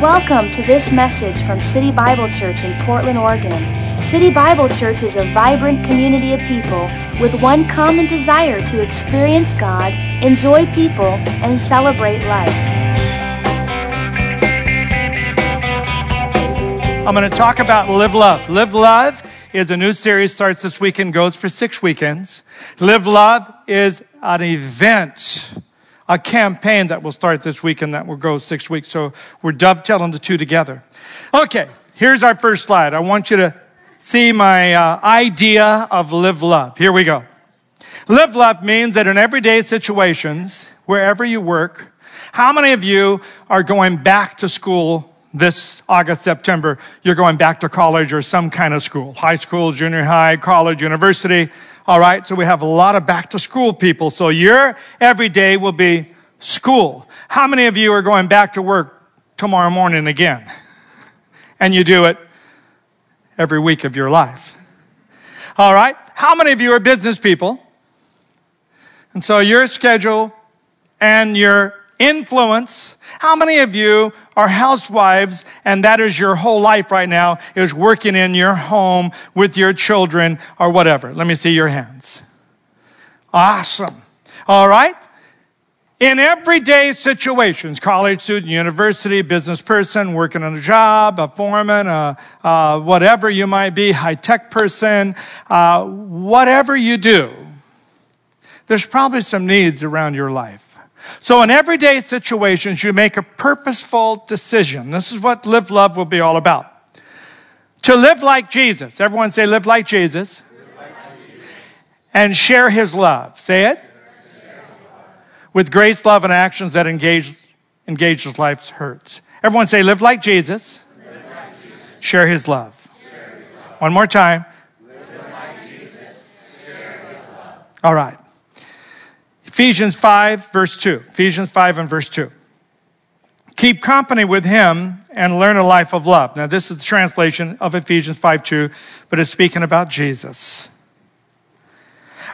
Welcome to this message from City Bible Church in Portland, Oregon. City Bible Church is a vibrant community of people with one common desire to experience God, enjoy people, and celebrate life. I'm going to talk about Live Love. Live Love is a new series, starts this weekend, goes for six weekends. Live Love is an event a campaign that will start this weekend that will go six weeks. So we're dovetailing the two together. Okay, here's our first slide. I want you to see my uh, idea of live love. Here we go. Live love means that in everyday situations, wherever you work, how many of you are going back to school this August, September? You're going back to college or some kind of school, high school, junior high, college, university. All right, so we have a lot of back to school people. So your every day will be school. How many of you are going back to work tomorrow morning again? And you do it every week of your life. All right, how many of you are business people? And so your schedule and your influence. How many of you are housewives and that is your whole life right now is working in your home with your children or whatever? Let me see your hands. Awesome. All right. In everyday situations, college student, university, business person, working on a job, a foreman, a, uh, whatever you might be, high tech person, uh, whatever you do, there's probably some needs around your life. So in everyday situations, you make a purposeful decision. This is what Live Love will be all about. To live like Jesus. Everyone say, live like Jesus. And share his love. Say it. With grace, love, and actions that engage, engages life's hurts. Everyone say, live like Jesus. Live like Jesus. Share, his love. share his love. One more time. Like Jesus, All right. Ephesians 5, verse 2. Ephesians 5 and verse 2. Keep company with him and learn a life of love. Now, this is the translation of Ephesians 5 2, but it's speaking about Jesus.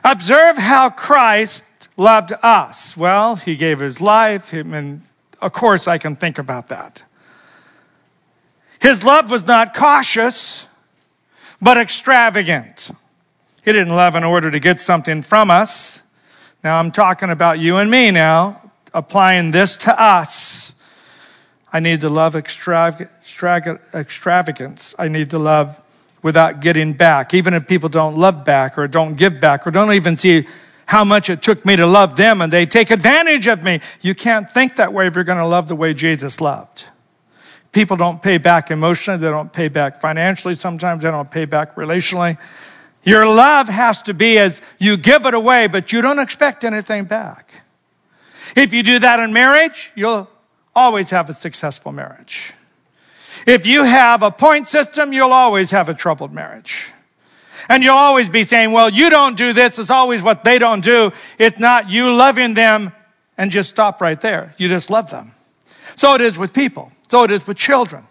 Observe how Christ loved us. Well, he gave his life, and of course, I can think about that. His love was not cautious, but extravagant. He didn't love in order to get something from us. Now I'm talking about you and me now, applying this to us. I need to love extravagance. I need to love without getting back. Even if people don't love back or don't give back or don't even see how much it took me to love them and they take advantage of me. You can't think that way if you're going to love the way Jesus loved. People don't pay back emotionally. They don't pay back financially. Sometimes they don't pay back relationally. Your love has to be as you give it away, but you don't expect anything back. If you do that in marriage, you'll always have a successful marriage. If you have a point system, you'll always have a troubled marriage. And you'll always be saying, well, you don't do this. It's always what they don't do. It's not you loving them and just stop right there. You just love them. So it is with people. So it is with children.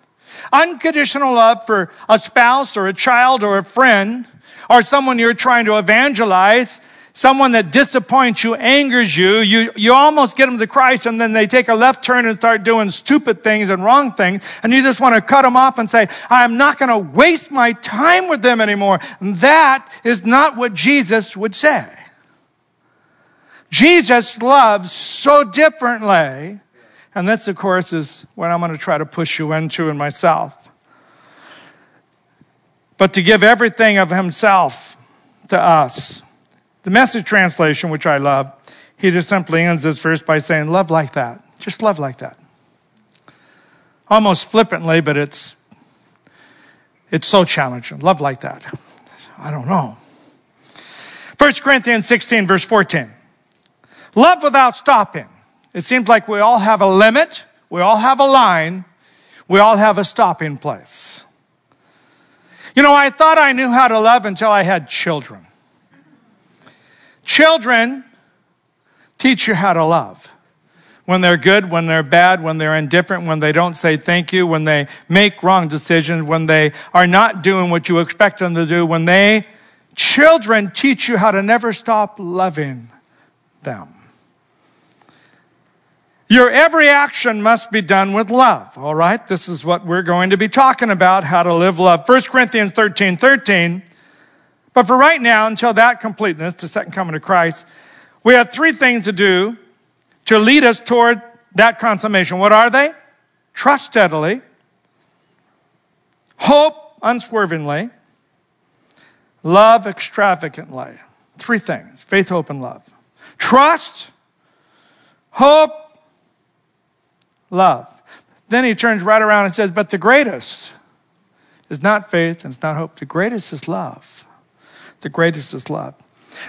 Unconditional love for a spouse or a child or a friend or someone you're trying to evangelize, someone that disappoints you, angers you, you, you almost get them to Christ and then they take a left turn and start doing stupid things and wrong things. And you just want to cut them off and say, I'm not going to waste my time with them anymore. That is not what Jesus would say. Jesus loves so differently. And this, of course, is what I'm going to try to push you into in myself but to give everything of himself to us. The message translation, which I love, he just simply ends this verse by saying, Love like that. Just love like that. Almost flippantly, but it's it's so challenging. Love like that. I don't know. 1 Corinthians 16, verse 14. Love without stopping. It seems like we all have a limit, we all have a line, we all have a stopping place. You know, I thought I knew how to love until I had children. Children teach you how to love. When they're good, when they're bad, when they're indifferent, when they don't say thank you, when they make wrong decisions, when they are not doing what you expect them to do, when they, children teach you how to never stop loving them. Your every action must be done with love. All right. This is what we're going to be talking about, how to live love. 1 Corinthians 13, 13. But for right now, until that completeness, the second coming of Christ, we have three things to do to lead us toward that consummation. What are they? Trust steadily, hope unswervingly, love extravagantly. Three things faith, hope, and love. Trust, hope, love. Then he turns right around and says, But the greatest is not faith and it's not hope. The greatest is love. The greatest is love.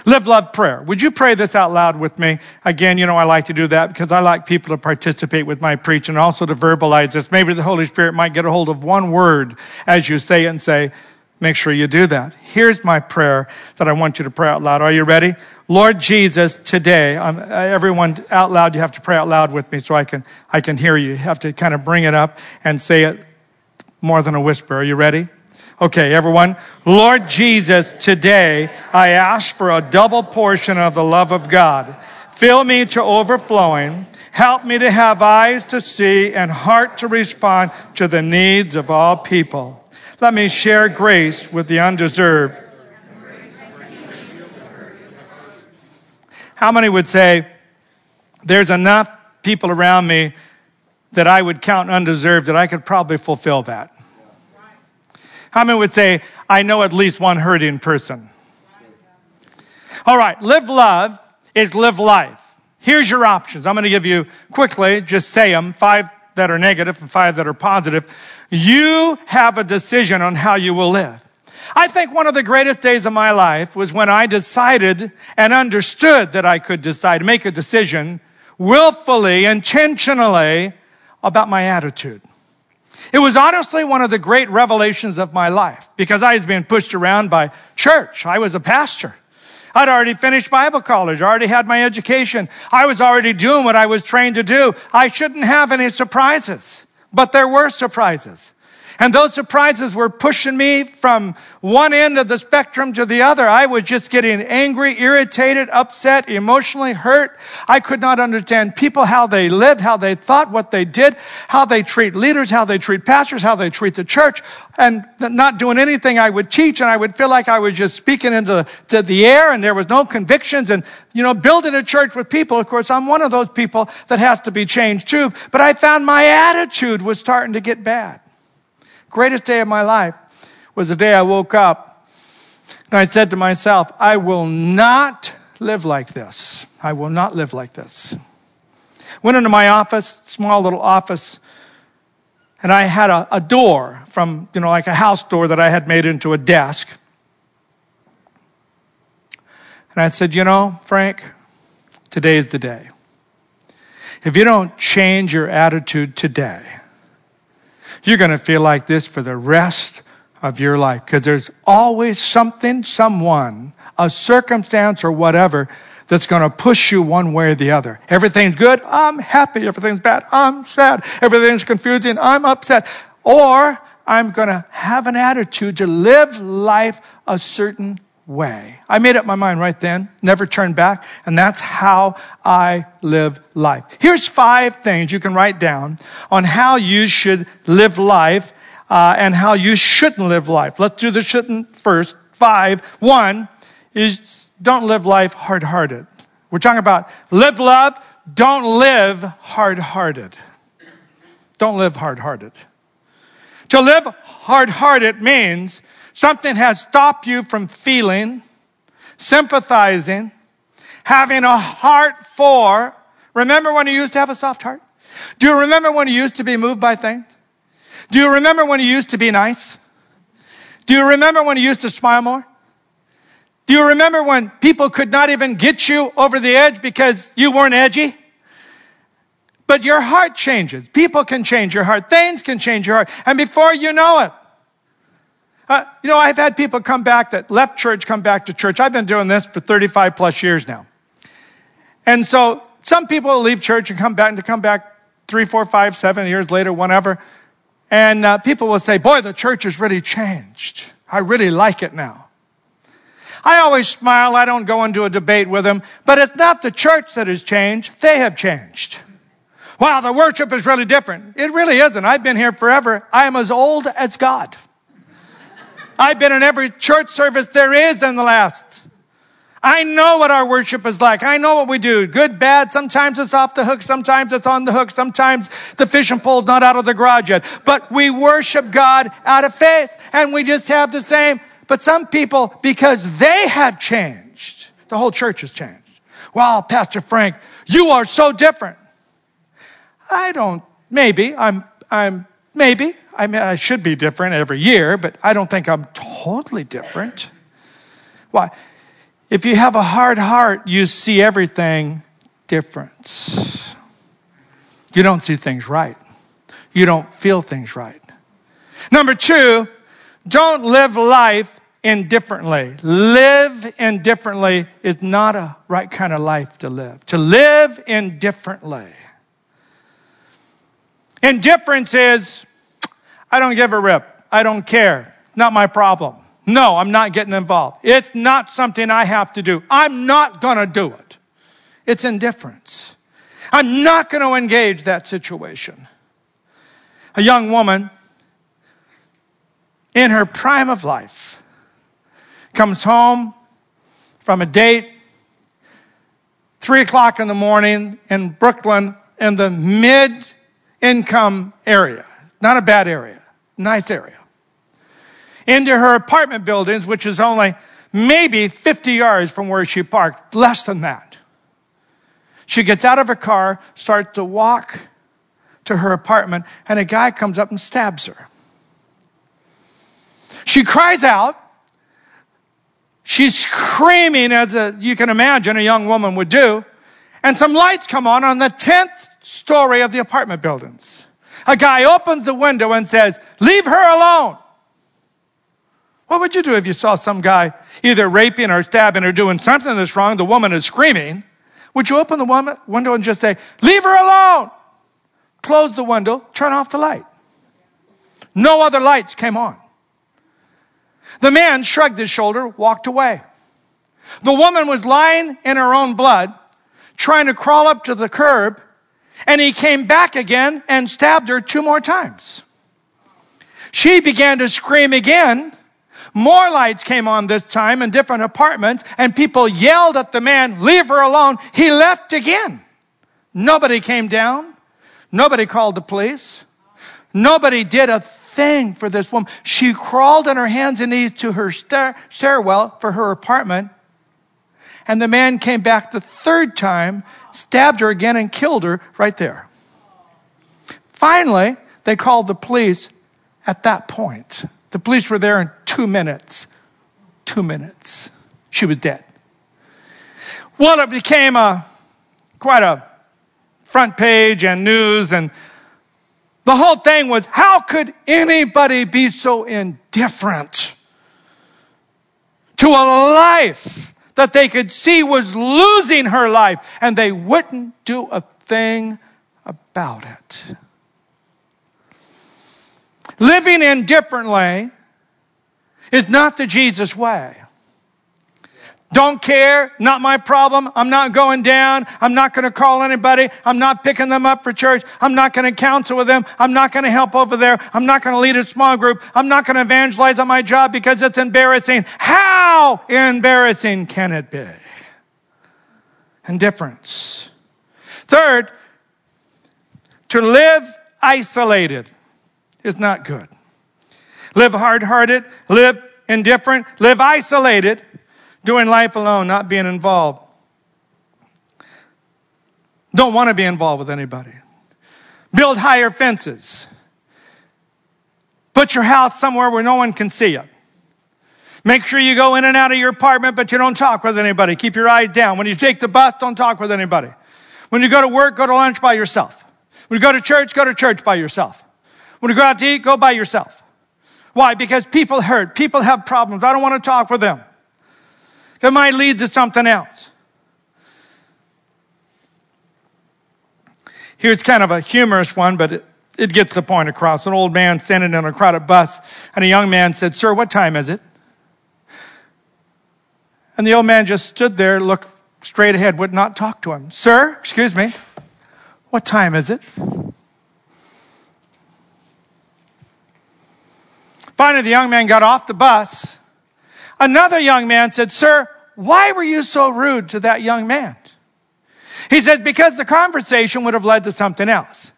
Live love prayer. Would you pray this out loud with me? Again, you know, I like to do that because I like people to participate with my preach and also to verbalize this. Maybe the Holy Spirit might get a hold of one word as you say it and say, make sure you do that. Here's my prayer that I want you to pray out loud. Are you ready? Lord Jesus, today, um, everyone out loud, you have to pray out loud with me so I can, I can hear you. You have to kind of bring it up and say it more than a whisper. Are you ready? Okay, everyone. Lord Jesus, today I ask for a double portion of the love of God. Fill me to overflowing. Help me to have eyes to see and heart to respond to the needs of all people. Let me share grace with the undeserved. How many would say, there's enough people around me that I would count undeserved that I could probably fulfill that? How many would say, I know at least one hurting person? All right, live love is live life. Here's your options. I'm going to give you quickly, just say them, five that are negative and five that are positive. You have a decision on how you will live. I think one of the greatest days of my life was when I decided and understood that I could decide, make a decision willfully, intentionally about my attitude. It was honestly one of the great revelations of my life because I was being pushed around by church. I was a pastor. I'd already finished Bible college, I already had my education. I was already doing what I was trained to do. I shouldn't have any surprises, but there were surprises. And those surprises were pushing me from one end of the spectrum to the other. I was just getting angry, irritated, upset, emotionally hurt. I could not understand people, how they lived, how they thought, what they did, how they treat leaders, how they treat pastors, how they treat the church, and not doing anything I would teach. And I would feel like I was just speaking into to the air and there was no convictions and, you know, building a church with people. Of course, I'm one of those people that has to be changed too. But I found my attitude was starting to get bad greatest day of my life was the day I woke up and I said to myself, I will not live like this. I will not live like this. Went into my office, small little office, and I had a, a door from, you know, like a house door that I had made into a desk. And I said, You know, Frank, today is the day. If you don't change your attitude today, you're going to feel like this for the rest of your life because there's always something, someone, a circumstance, or whatever that's going to push you one way or the other. Everything's good, I'm happy. Everything's bad, I'm sad. Everything's confusing, I'm upset. Or I'm going to have an attitude to live life a certain way. I made up my mind right then, never turn back, and that's how I live life. Here's five things you can write down on how you should live life uh, and how you shouldn't live life. Let's do the shouldn't first. Five. One is don't live life hard hearted. We're talking about live love, don't live hard hearted. Don't live hard hearted. To live hard hearted means Something has stopped you from feeling, sympathizing, having a heart for. Remember when you used to have a soft heart? Do you remember when you used to be moved by things? Do you remember when you used to be nice? Do you remember when you used to smile more? Do you remember when people could not even get you over the edge because you weren't edgy? But your heart changes. People can change your heart. Things can change your heart. And before you know it, uh, you know, I've had people come back that left church, come back to church. I've been doing this for 35 plus years now. And so some people leave church and come back and to come back three, four, five, seven years later, whenever. And uh, people will say, boy, the church has really changed. I really like it now. I always smile. I don't go into a debate with them, but it's not the church that has changed. They have changed. Wow, the worship is really different. It really isn't. I've been here forever. I am as old as God. I've been in every church service there is in the last. I know what our worship is like. I know what we do. Good, bad. Sometimes it's off the hook. Sometimes it's on the hook. Sometimes the fishing pole's not out of the garage yet. But we worship God out of faith and we just have the same. But some people, because they have changed, the whole church has changed. Wow, Pastor Frank, you are so different. I don't, maybe, I'm, I'm, maybe, I mean, I should be different every year, but I don't think I'm totally different. Why? If you have a hard heart, you see everything different. You don't see things right. You don't feel things right. Number two, don't live life indifferently. Live indifferently is not a right kind of life to live. To live indifferently. Indifference is, I don't give a rip. I don't care. Not my problem. No, I'm not getting involved. It's not something I have to do. I'm not going to do it. It's indifference. I'm not going to engage that situation. A young woman in her prime of life comes home from a date, three o'clock in the morning in Brooklyn in the mid income area. Not a bad area, nice area. Into her apartment buildings, which is only maybe 50 yards from where she parked, less than that. She gets out of her car, starts to walk to her apartment, and a guy comes up and stabs her. She cries out. She's screaming, as a, you can imagine a young woman would do. And some lights come on on the 10th story of the apartment buildings. A guy opens the window and says, Leave her alone. What would you do if you saw some guy either raping or stabbing or doing something that's wrong? The woman is screaming. Would you open the woman, window and just say, Leave her alone? Close the window, turn off the light. No other lights came on. The man shrugged his shoulder, walked away. The woman was lying in her own blood, trying to crawl up to the curb and he came back again and stabbed her two more times. She began to scream again. More lights came on this time in different apartments, and people yelled at the man, Leave her alone. He left again. Nobody came down. Nobody called the police. Nobody did a thing for this woman. She crawled on her hands and knees to her stair- stairwell for her apartment. And the man came back the third time stabbed her again and killed her right there. Finally, they called the police at that point. The police were there in two minutes. Two minutes. She was dead. Well, it became a quite a front page and news, and the whole thing was how could anybody be so indifferent to a life that they could see was losing her life, and they wouldn't do a thing about it. Living indifferently is not the Jesus way. Don't care, not my problem. I'm not going down. I'm not going to call anybody. I'm not picking them up for church. I'm not going to counsel with them. I'm not going to help over there. I'm not going to lead a small group. I'm not going to evangelize on my job because it's embarrassing. How embarrassing can it be? Indifference. Third, to live isolated is not good. Live hard hearted, live indifferent, live isolated doing life alone, not being involved. Don't want to be involved with anybody. Build higher fences. Put your house somewhere where no one can see you. Make sure you go in and out of your apartment, but you don't talk with anybody. Keep your eyes down. When you take the bus, don't talk with anybody. When you go to work, go to lunch by yourself. When you go to church, go to church by yourself. When you go out to eat, go by yourself. Why? Because people hurt. People have problems. I don't want to talk with them. It might lead to something else. Here's kind of a humorous one, but it, it gets the point across. An old man standing in a crowded bus, and a young man said, Sir, what time is it? And the old man just stood there, looked straight ahead, would not talk to him. Sir, excuse me, What time is it? Finally, the young man got off the bus. Another young man said, Sir, why were you so rude to that young man? He said, Because the conversation would have led to something else.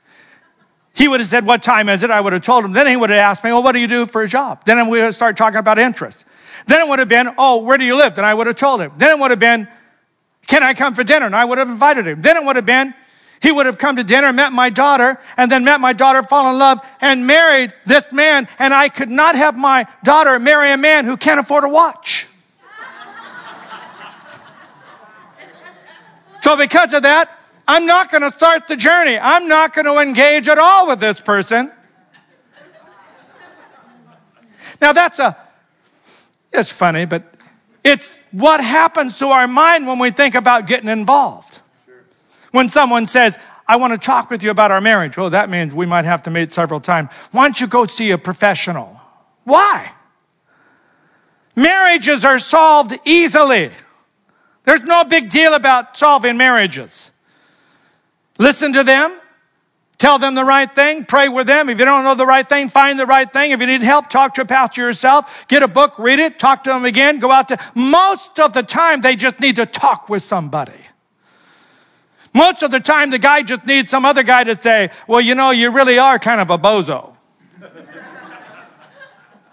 He would have said, What time is it? I would have told him. Then he would have asked me, Well, what do you do for a job? Then we would start talking about interest. Then it would have been, Oh, where do you live? Then I would have told him. Then it would have been, Can I come for dinner? And I would have invited him. Then it would have been, he would have come to dinner, met my daughter, and then met my daughter, fall in love, and married this man. And I could not have my daughter marry a man who can't afford a watch. so, because of that, I'm not going to start the journey. I'm not going to engage at all with this person. Now, that's a, it's funny, but it's what happens to our mind when we think about getting involved. When someone says, I want to talk with you about our marriage, well, that means we might have to meet several times. Why don't you go see a professional? Why? Marriages are solved easily. There's no big deal about solving marriages. Listen to them, tell them the right thing, pray with them. If you don't know the right thing, find the right thing. If you need help, talk to a pastor yourself, get a book, read it, talk to them again, go out to. Most of the time, they just need to talk with somebody. Most of the time, the guy just needs some other guy to say, Well, you know, you really are kind of a bozo.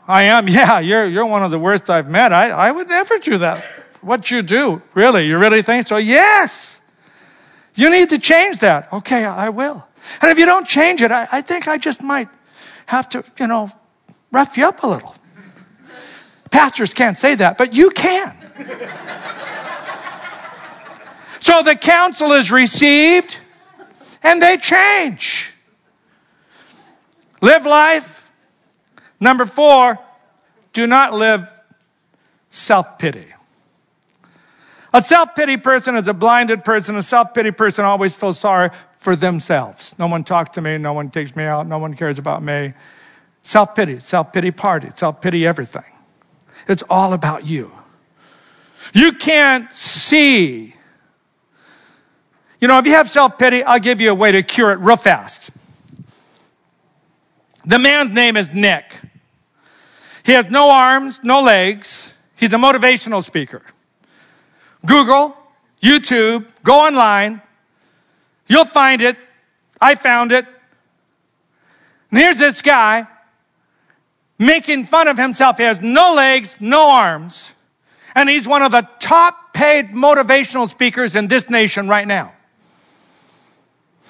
I am, yeah, you're, you're one of the worst I've met. I, I would never do that. What you do, really? You really think so? Yes. You need to change that. Okay, I will. And if you don't change it, I, I think I just might have to, you know, rough you up a little. Pastors can't say that, but you can. So the counsel is received and they change. Live life. Number four, do not live self pity. A self pity person is a blinded person. A self pity person always feels sorry for themselves. No one talks to me. No one takes me out. No one cares about me. Self pity, self pity party, self pity everything. It's all about you. You can't see you know, if you have self pity, I'll give you a way to cure it real fast. The man's name is Nick. He has no arms, no legs. He's a motivational speaker. Google, YouTube, go online. You'll find it. I found it. And here's this guy making fun of himself. He has no legs, no arms. And he's one of the top paid motivational speakers in this nation right now.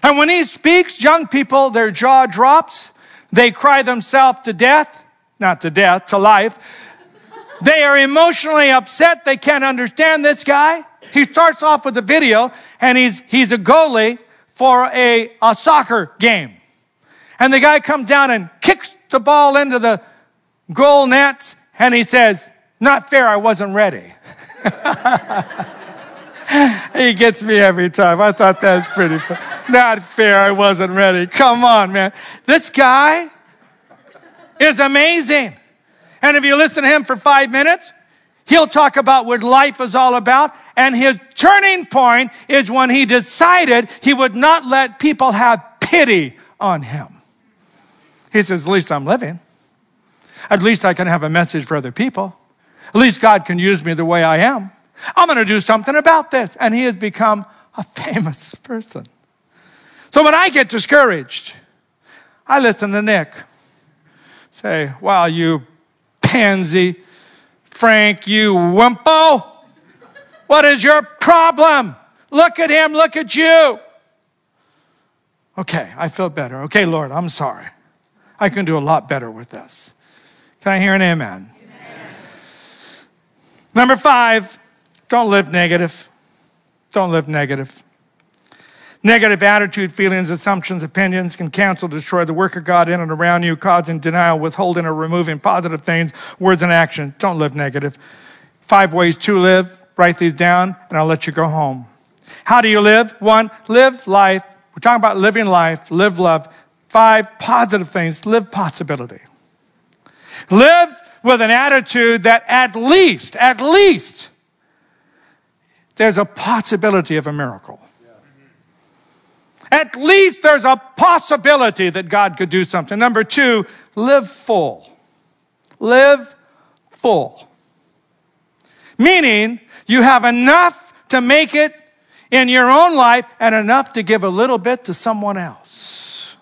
And when he speaks, young people, their jaw drops. They cry themselves to death, not to death, to life. They are emotionally upset. They can't understand this guy. He starts off with a video and he's, he's a goalie for a, a soccer game. And the guy comes down and kicks the ball into the goal nets and he says, not fair, I wasn't ready. he gets me every time. I thought that was pretty fun. Not fair. I wasn't ready. Come on, man. This guy is amazing. And if you listen to him for five minutes, he'll talk about what life is all about. And his turning point is when he decided he would not let people have pity on him. He says, At least I'm living. At least I can have a message for other people. At least God can use me the way I am. I'm going to do something about this. And he has become a famous person. So when I get discouraged, I listen to Nick. Say, wow, you pansy. Frank, you wimpo. What is your problem? Look at him, look at you. Okay, I feel better. Okay, Lord, I'm sorry. I can do a lot better with this. Can I hear an amen? amen. Number five, don't live negative. Don't live negative. Negative attitude, feelings, assumptions, opinions can cancel, destroy the work of God in and around you, causing denial, withholding, or removing positive things, words, and actions. Don't live negative. Five ways to live. Write these down, and I'll let you go home. How do you live? One, live life. We're talking about living life, live love. Five, positive things. Live possibility. Live with an attitude that at least, at least, there's a possibility of a miracle. At least there's a possibility that God could do something. Number two, live full. Live full. Meaning, you have enough to make it in your own life and enough to give a little bit to someone else.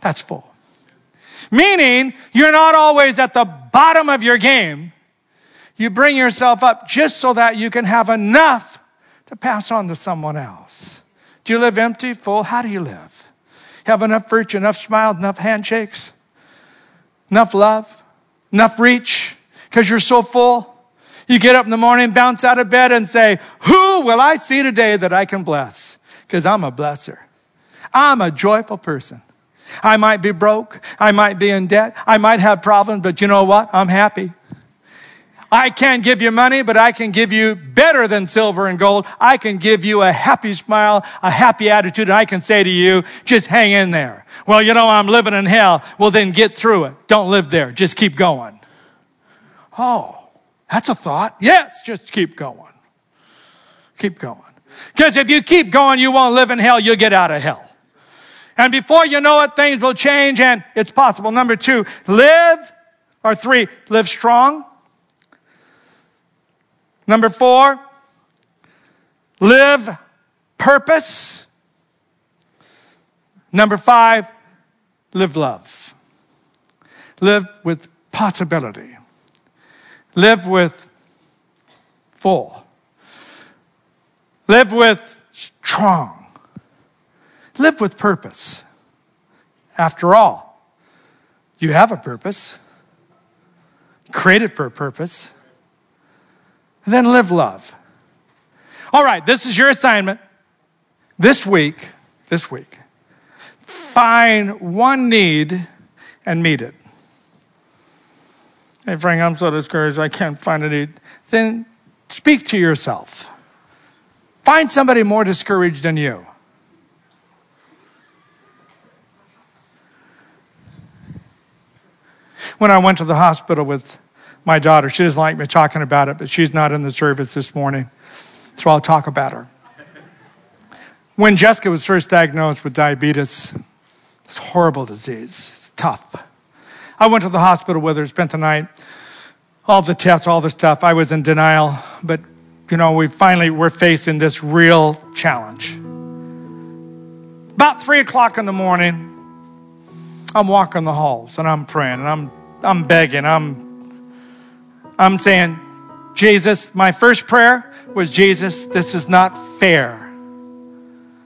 That's full. Meaning, you're not always at the bottom of your game. You bring yourself up just so that you can have enough to pass on to someone else. Do you live empty, full? How do you live? Have enough virtue, enough smiles, enough handshakes, enough love, enough reach, because you're so full. You get up in the morning, bounce out of bed, and say, Who will I see today that I can bless? Because I'm a blesser. I'm a joyful person. I might be broke. I might be in debt. I might have problems, but you know what? I'm happy. I can't give you money, but I can give you better than silver and gold. I can give you a happy smile, a happy attitude, and I can say to you, just hang in there. Well, you know, I'm living in hell. Well, then get through it. Don't live there. Just keep going. Oh, that's a thought. Yes, just keep going. Keep going. Because if you keep going, you won't live in hell. You'll get out of hell. And before you know it, things will change and it's possible. Number two, live, or three, live strong. Number four, live purpose. Number five, live love. Live with possibility. Live with full. Live with strong. Live with purpose. After all, you have a purpose, created for a purpose. Then live love. All right, this is your assignment. This week, this week, find one need and meet it. Hey, Frank, I'm so discouraged. I can't find a need. Then speak to yourself. Find somebody more discouraged than you. When I went to the hospital with my daughter, she doesn't like me talking about it, but she's not in the service this morning, so I'll talk about her. When Jessica was first diagnosed with diabetes, it's a horrible disease, it's tough. I went to the hospital with her, spent the night, all the tests, all the stuff. I was in denial, but you know, we finally were facing this real challenge. About three o'clock in the morning, I'm walking the halls and I'm praying and I'm I'm begging. I'm I'm saying, Jesus, my first prayer was Jesus, this is not fair.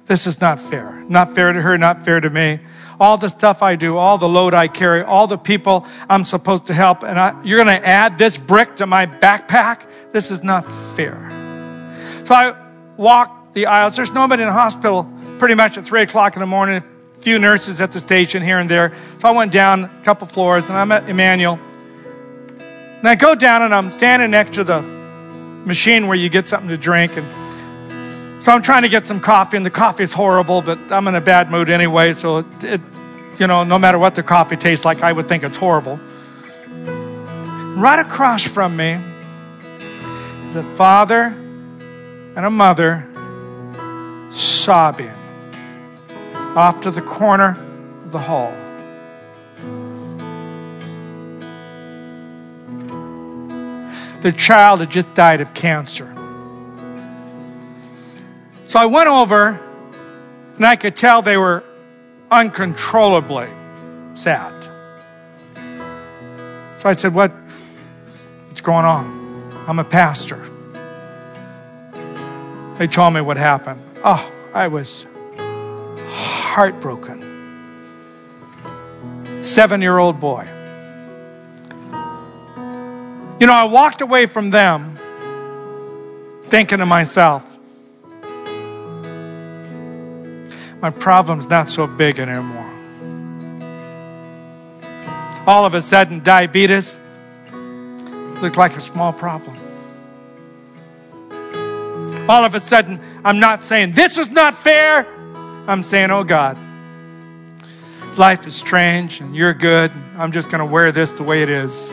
This is not fair. Not fair to her, not fair to me all the stuff I do, all the load I carry, all the people I'm supposed to help, and I, you're going to add this brick to my backpack? This is not fair. So I walk the aisles. There's nobody in the hospital pretty much at 3 o'clock in the morning, a few nurses at the station here and there. So I went down a couple floors, and I met Emmanuel. And I go down, and I'm standing next to the machine where you get something to drink, and so I'm trying to get some coffee, and the coffee is horrible, but I'm in a bad mood anyway. So, it, it, you know, no matter what the coffee tastes like, I would think it's horrible. Right across from me is a father and a mother sobbing off to the corner of the hall. The child had just died of cancer. So I went over and I could tell they were uncontrollably sad. So I said, What, What's going on? I'm a pastor. They told me what happened. Oh, I was heartbroken. Seven year old boy. You know, I walked away from them thinking to myself, my problem's not so big anymore. All of a sudden, diabetes looked like a small problem. All of a sudden, I'm not saying, This is not fair. I'm saying, Oh God, life is strange and you're good. I'm just going to wear this the way it is.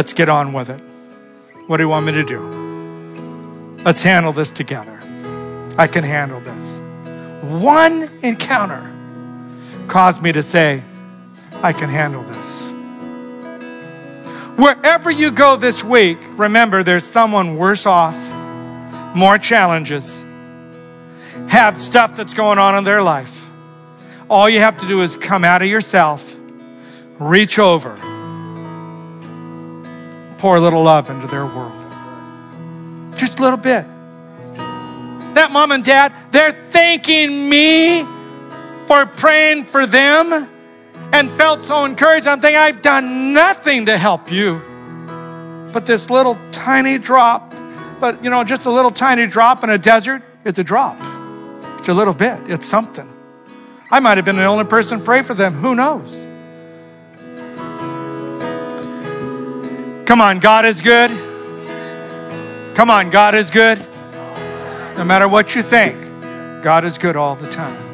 Let's get on with it. What do you want me to do? Let's handle this together. I can handle this. one encounter caused me to say, I can handle this. Wherever you go this week, remember there's someone worse off, more challenges, have stuff that's going on in their life. All you have to do is come out of yourself, reach over, pour a little love into their world. Just a little bit. That mom and dad, they're thanking me for praying for them and felt so encouraged. I'm thinking, I've done nothing to help you. But this little tiny drop, but you know, just a little tiny drop in a desert, it's a drop. It's a little bit, it's something. I might have been the only person to pray for them. Who knows? Come on, God is good. Come on, God is good. No matter what you think, God is good all the time.